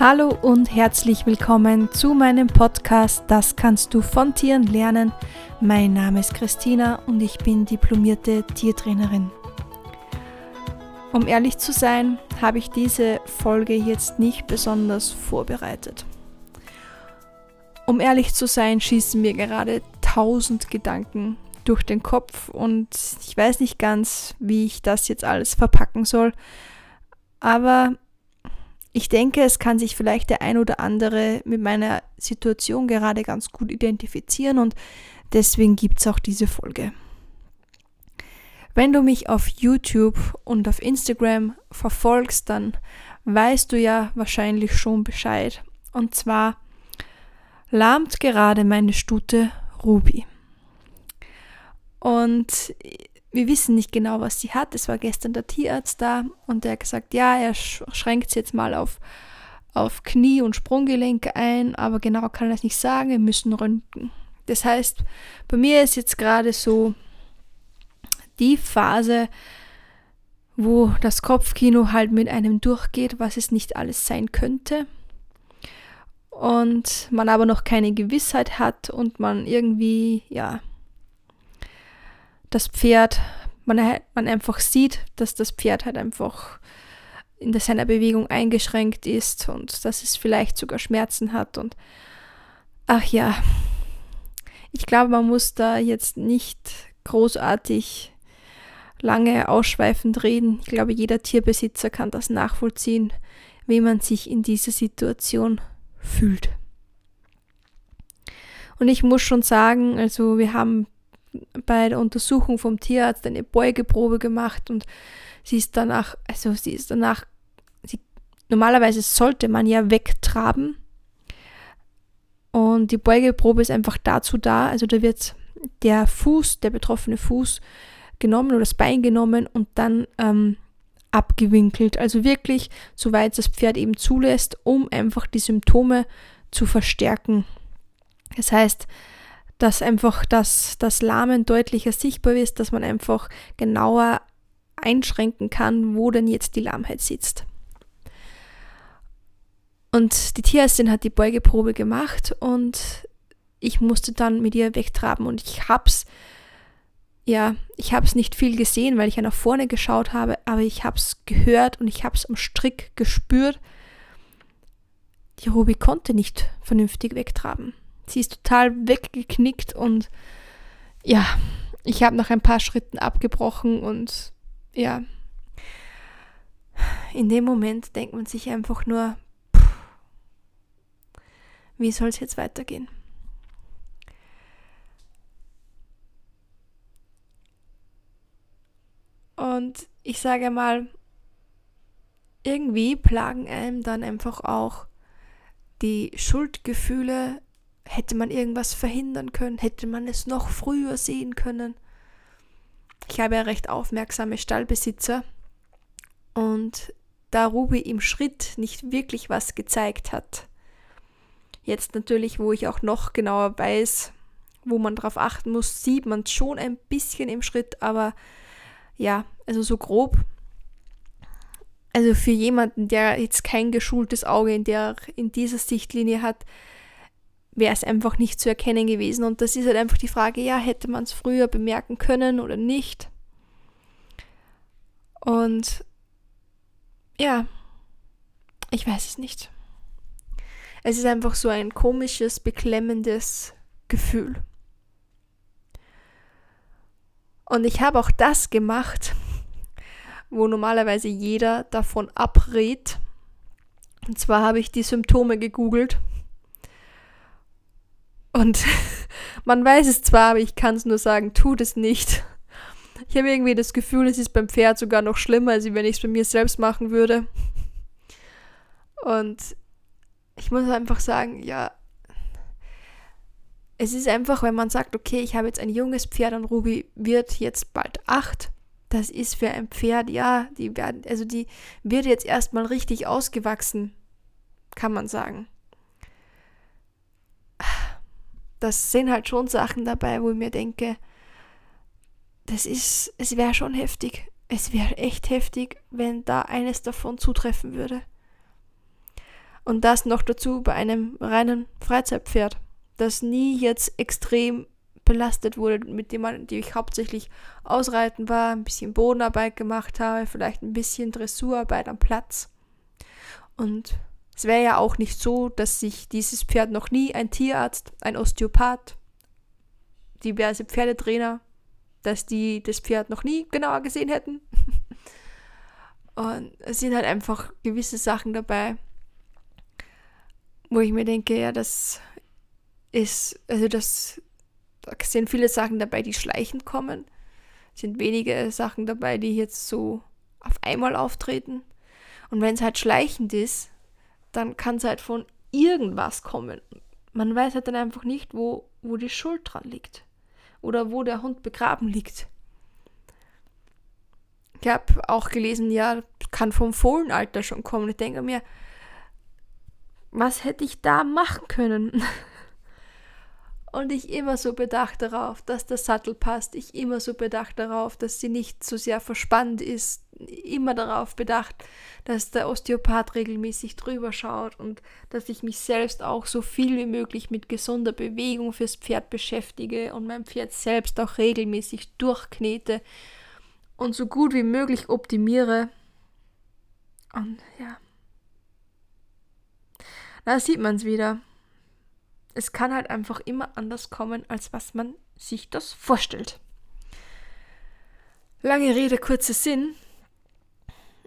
Hallo und herzlich willkommen zu meinem Podcast Das kannst du von Tieren lernen. Mein Name ist Christina und ich bin diplomierte Tiertrainerin. Um ehrlich zu sein, habe ich diese Folge jetzt nicht besonders vorbereitet. Um ehrlich zu sein, schießen mir gerade tausend Gedanken durch den Kopf und ich weiß nicht ganz, wie ich das jetzt alles verpacken soll. Aber ich denke, es kann sich vielleicht der ein oder andere mit meiner Situation gerade ganz gut identifizieren und deswegen gibt es auch diese Folge. Wenn du mich auf YouTube und auf Instagram verfolgst, dann weißt du ja wahrscheinlich schon Bescheid. Und zwar lahmt gerade meine Stute Ruby. Und wir wissen nicht genau, was sie hat. Es war gestern der Tierarzt da und der hat gesagt, ja, er schränkt sie jetzt mal auf, auf Knie und Sprunggelenke ein, aber genau kann er es nicht sagen, wir müssen röntgen. Das heißt, bei mir ist jetzt gerade so die Phase, wo das Kopfkino halt mit einem durchgeht, was es nicht alles sein könnte. Und man aber noch keine Gewissheit hat und man irgendwie, ja, das Pferd, man, man einfach sieht, dass das Pferd halt einfach in seiner Bewegung eingeschränkt ist und dass es vielleicht sogar Schmerzen hat und ach ja, ich glaube, man muss da jetzt nicht großartig lange ausschweifend reden. Ich glaube, jeder Tierbesitzer kann das nachvollziehen, wie man sich in dieser Situation fühlt. Und ich muss schon sagen, also wir haben bei der Untersuchung vom Tierarzt eine Beugeprobe gemacht und sie ist danach, also sie ist danach, sie, normalerweise sollte man ja wegtraben. Und die Beugeprobe ist einfach dazu da, also da wird der Fuß, der betroffene Fuß genommen oder das Bein genommen und dann ähm, abgewinkelt. Also wirklich, soweit das Pferd eben zulässt, um einfach die Symptome zu verstärken. Das heißt, dass einfach das, das Lahmen deutlicher sichtbar ist, dass man einfach genauer einschränken kann, wo denn jetzt die Lahmheit sitzt. Und die Tierärztin hat die Beugeprobe gemacht und ich musste dann mit ihr wegtraben und ich hab's, ja, ich hab's nicht viel gesehen, weil ich ja nach vorne geschaut habe, aber ich hab's gehört und ich hab's am Strick gespürt. Die Ruby konnte nicht vernünftig wegtraben. Sie ist total weggeknickt und ja, ich habe nach ein paar Schritten abgebrochen und ja, in dem Moment denkt man sich einfach nur, pff, wie soll es jetzt weitergehen? Und ich sage mal, irgendwie plagen einem dann einfach auch die Schuldgefühle Hätte man irgendwas verhindern können? Hätte man es noch früher sehen können? Ich habe ja recht aufmerksame Stallbesitzer und da Ruby im Schritt nicht wirklich was gezeigt hat, jetzt natürlich, wo ich auch noch genauer weiß, wo man drauf achten muss, sieht man es schon ein bisschen im Schritt, aber ja, also so grob. Also für jemanden, der jetzt kein geschultes Auge in, der, in dieser Sichtlinie hat, wäre es einfach nicht zu erkennen gewesen. Und das ist halt einfach die Frage, ja, hätte man es früher bemerken können oder nicht? Und ja, ich weiß es nicht. Es ist einfach so ein komisches, beklemmendes Gefühl. Und ich habe auch das gemacht, wo normalerweise jeder davon abrät. Und zwar habe ich die Symptome gegoogelt und man weiß es zwar, aber ich kann es nur sagen, tut es nicht. Ich habe irgendwie das Gefühl, es ist beim Pferd sogar noch schlimmer, als wenn ich es bei mir selbst machen würde. Und ich muss einfach sagen, ja, es ist einfach, wenn man sagt, okay, ich habe jetzt ein junges Pferd und Ruby wird jetzt bald acht. Das ist für ein Pferd, ja, die werden, also die wird jetzt erstmal richtig ausgewachsen, kann man sagen das sind halt schon Sachen dabei, wo ich mir denke, das ist, es wäre schon heftig. Es wäre echt heftig, wenn da eines davon zutreffen würde. Und das noch dazu bei einem reinen Freizeitpferd, das nie jetzt extrem belastet wurde, mit dem man, die ich hauptsächlich ausreiten war, ein bisschen Bodenarbeit gemacht habe, vielleicht ein bisschen Dressurarbeit am Platz. Und es wäre ja auch nicht so, dass sich dieses Pferd noch nie ein Tierarzt, ein Osteopath, diverse Pferdetrainer, dass die das Pferd noch nie genauer gesehen hätten. Und es sind halt einfach gewisse Sachen dabei, wo ich mir denke, ja, das ist, also das, da sind viele Sachen dabei, die schleichend kommen. Es sind wenige Sachen dabei, die jetzt so auf einmal auftreten. Und wenn es halt schleichend ist, dann kann es halt von irgendwas kommen. Man weiß halt dann einfach nicht, wo, wo die Schuld dran liegt. Oder wo der Hund begraben liegt. Ich habe auch gelesen, ja, kann vom Fohlenalter schon kommen. Ich denke mir, was hätte ich da machen können? Und ich immer so bedacht darauf, dass der Sattel passt. Ich immer so bedacht darauf, dass sie nicht zu sehr verspannt ist. Immer darauf bedacht, dass der Osteopath regelmäßig drüber schaut und dass ich mich selbst auch so viel wie möglich mit gesunder Bewegung fürs Pferd beschäftige und mein Pferd selbst auch regelmäßig durchknete und so gut wie möglich optimiere. Und ja. Da sieht man es wieder es kann halt einfach immer anders kommen, als was man sich das vorstellt. Lange Rede, kurzer Sinn.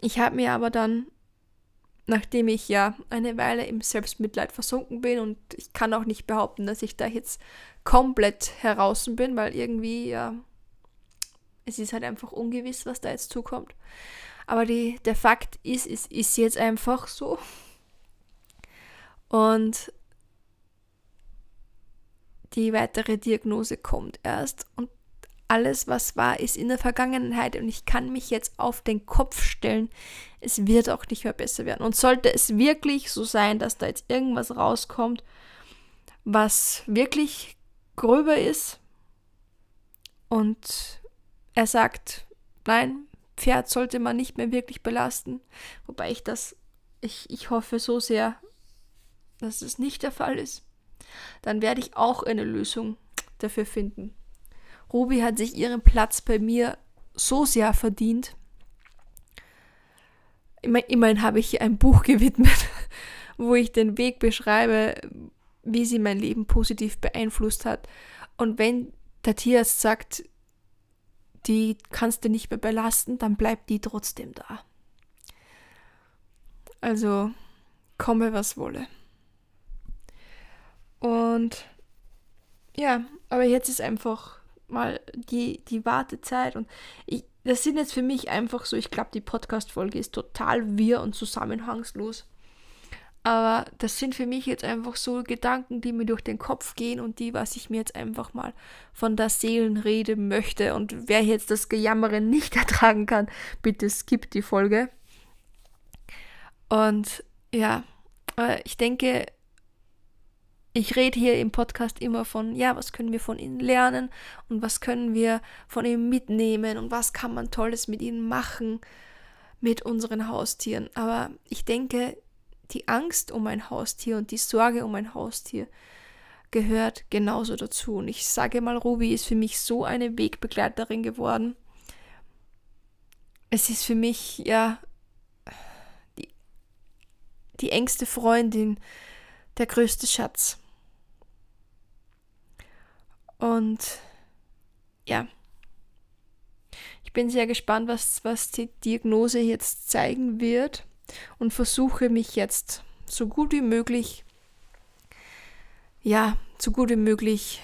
Ich habe mir aber dann, nachdem ich ja eine Weile im Selbstmitleid versunken bin und ich kann auch nicht behaupten, dass ich da jetzt komplett heraus bin, weil irgendwie, ja, es ist halt einfach ungewiss, was da jetzt zukommt. Aber die, der Fakt ist, es ist jetzt einfach so. Und die weitere Diagnose kommt erst und alles, was war, ist in der Vergangenheit und ich kann mich jetzt auf den Kopf stellen. Es wird auch nicht mehr besser werden. Und sollte es wirklich so sein, dass da jetzt irgendwas rauskommt, was wirklich gröber ist und er sagt, nein, Pferd sollte man nicht mehr wirklich belasten, wobei ich das, ich, ich hoffe so sehr, dass es nicht der Fall ist dann werde ich auch eine Lösung dafür finden. Ruby hat sich ihren Platz bei mir so sehr verdient. Immerhin habe ich ihr ein Buch gewidmet, wo ich den Weg beschreibe, wie sie mein Leben positiv beeinflusst hat. Und wenn der Tierarzt sagt, die kannst du nicht mehr belasten, dann bleibt die trotzdem da. Also komme, was wolle. Und ja, aber jetzt ist einfach mal die, die Wartezeit und ich, das sind jetzt für mich einfach so, ich glaube, die Podcast-Folge ist total wirr und zusammenhangslos. Aber das sind für mich jetzt einfach so Gedanken, die mir durch den Kopf gehen und die, was ich mir jetzt einfach mal von der Seelenrede möchte. Und wer jetzt das Gejammere nicht ertragen kann, bitte skippt die Folge. Und ja, ich denke, ich rede hier im Podcast immer von, ja, was können wir von ihnen lernen und was können wir von ihnen mitnehmen und was kann man Tolles mit ihnen machen, mit unseren Haustieren. Aber ich denke, die Angst um ein Haustier und die Sorge um ein Haustier gehört genauso dazu. Und ich sage mal, Ruby ist für mich so eine Wegbegleiterin geworden. Es ist für mich, ja, die, die engste Freundin, der größte Schatz. Und ja, ich bin sehr gespannt, was, was die Diagnose jetzt zeigen wird und versuche mich jetzt so gut wie möglich, ja, so gut wie möglich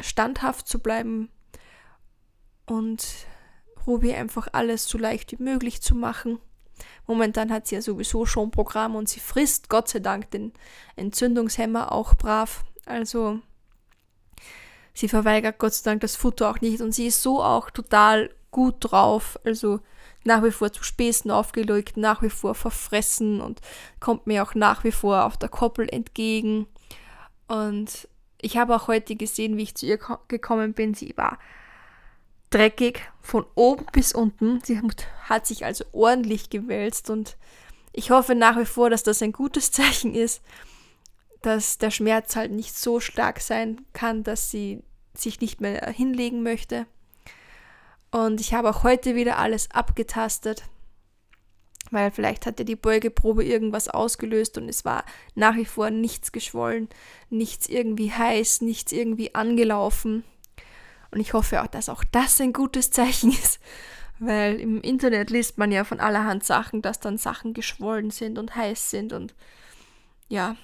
standhaft zu bleiben und Ruby einfach alles so leicht wie möglich zu machen. Momentan hat sie ja sowieso schon Programm und sie frisst Gott sei Dank den Entzündungshemmer auch brav. Also sie verweigert Gott sei Dank das Futter auch nicht und sie ist so auch total gut drauf. Also nach wie vor zu Späßen aufgelegt, nach wie vor verfressen und kommt mir auch nach wie vor auf der Koppel entgegen. Und ich habe auch heute gesehen, wie ich zu ihr gekommen bin. Sie war dreckig von oben bis unten. Sie hat sich also ordentlich gewälzt und Ich hoffe nach wie vor, dass das ein gutes Zeichen ist, dass der Schmerz halt nicht so stark sein kann, dass sie sich nicht mehr hinlegen möchte. Und ich habe auch heute wieder alles abgetastet, weil vielleicht hat ja die Beugeprobe irgendwas ausgelöst und es war nach wie vor nichts geschwollen, nichts irgendwie heiß, nichts irgendwie angelaufen. Und ich hoffe auch, dass auch das ein gutes Zeichen ist, weil im Internet liest man ja von allerhand Sachen, dass dann Sachen geschwollen sind und heiß sind und ja,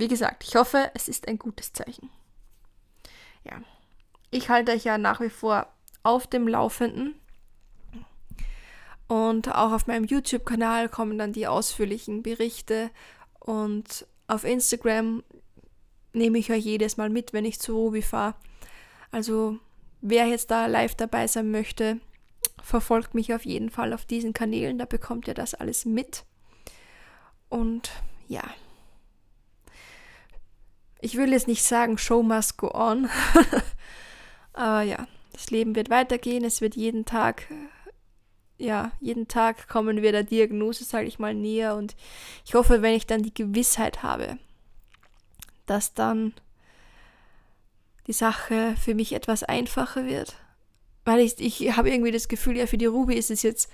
wie gesagt, ich hoffe, es ist ein gutes Zeichen. Ja, ich halte euch ja nach wie vor auf dem Laufenden. Und auch auf meinem YouTube-Kanal kommen dann die ausführlichen Berichte. Und auf Instagram nehme ich euch jedes Mal mit, wenn ich zu Ruby fahre. Also wer jetzt da live dabei sein möchte, verfolgt mich auf jeden Fall auf diesen Kanälen. Da bekommt ihr das alles mit. Und ja. Ich will jetzt nicht sagen, Show must go on. Aber ja, das Leben wird weitergehen. Es wird jeden Tag, ja, jeden Tag kommen wir der Diagnose, sage ich mal, näher. Und ich hoffe, wenn ich dann die Gewissheit habe, dass dann die Sache für mich etwas einfacher wird. Weil ich, ich habe irgendwie das Gefühl, ja, für die Ruby ist es jetzt,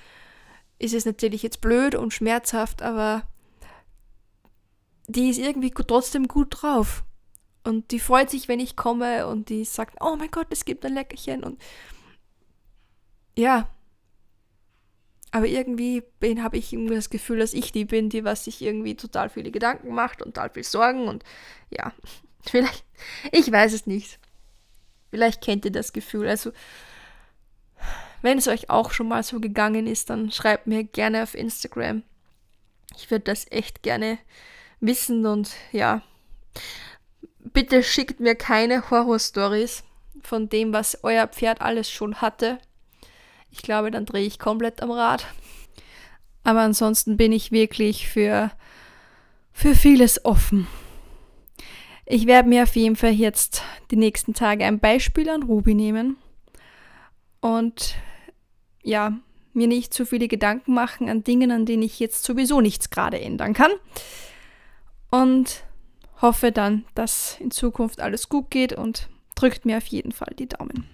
ist es natürlich jetzt blöd und schmerzhaft, aber die ist irgendwie trotzdem gut drauf. Und die freut sich, wenn ich komme und die sagt, oh mein Gott, es gibt ein Leckerchen und ja. Aber irgendwie habe ich irgendwie das Gefühl, dass ich die bin, die was sich irgendwie total viele Gedanken macht und total viel Sorgen und ja, vielleicht, ich weiß es nicht. Vielleicht kennt ihr das Gefühl. Also, wenn es euch auch schon mal so gegangen ist, dann schreibt mir gerne auf Instagram. Ich würde das echt gerne wissen und ja, bitte schickt mir keine Horrorstories von dem, was euer Pferd alles schon hatte. Ich glaube, dann drehe ich komplett am Rad. Aber ansonsten bin ich wirklich für, für vieles offen. Ich werde mir auf jeden Fall jetzt die nächsten Tage ein Beispiel an Ruby nehmen und ja, mir nicht zu viele Gedanken machen an Dingen, an denen ich jetzt sowieso nichts gerade ändern kann. Und hoffe dann, dass in Zukunft alles gut geht und drückt mir auf jeden Fall die Daumen.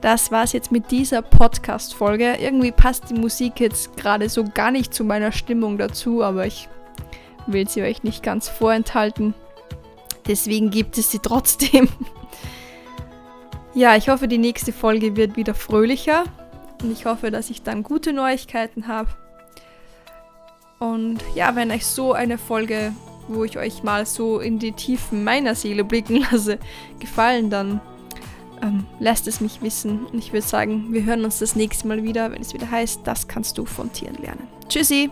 Das war's jetzt mit dieser Podcast-Folge. Irgendwie passt die Musik jetzt gerade so gar nicht zu meiner Stimmung dazu, aber ich will sie euch nicht ganz vorenthalten. Deswegen gibt es sie trotzdem. ja, ich hoffe, die nächste Folge wird wieder fröhlicher und ich hoffe, dass ich dann gute Neuigkeiten habe. Und ja, wenn euch so eine Folge, wo ich euch mal so in die Tiefen meiner Seele blicken lasse, gefallen, dann ähm, lasst es mich wissen. Und ich würde sagen, wir hören uns das nächste Mal wieder, wenn es wieder heißt, das kannst du von Tieren lernen. Tschüssi!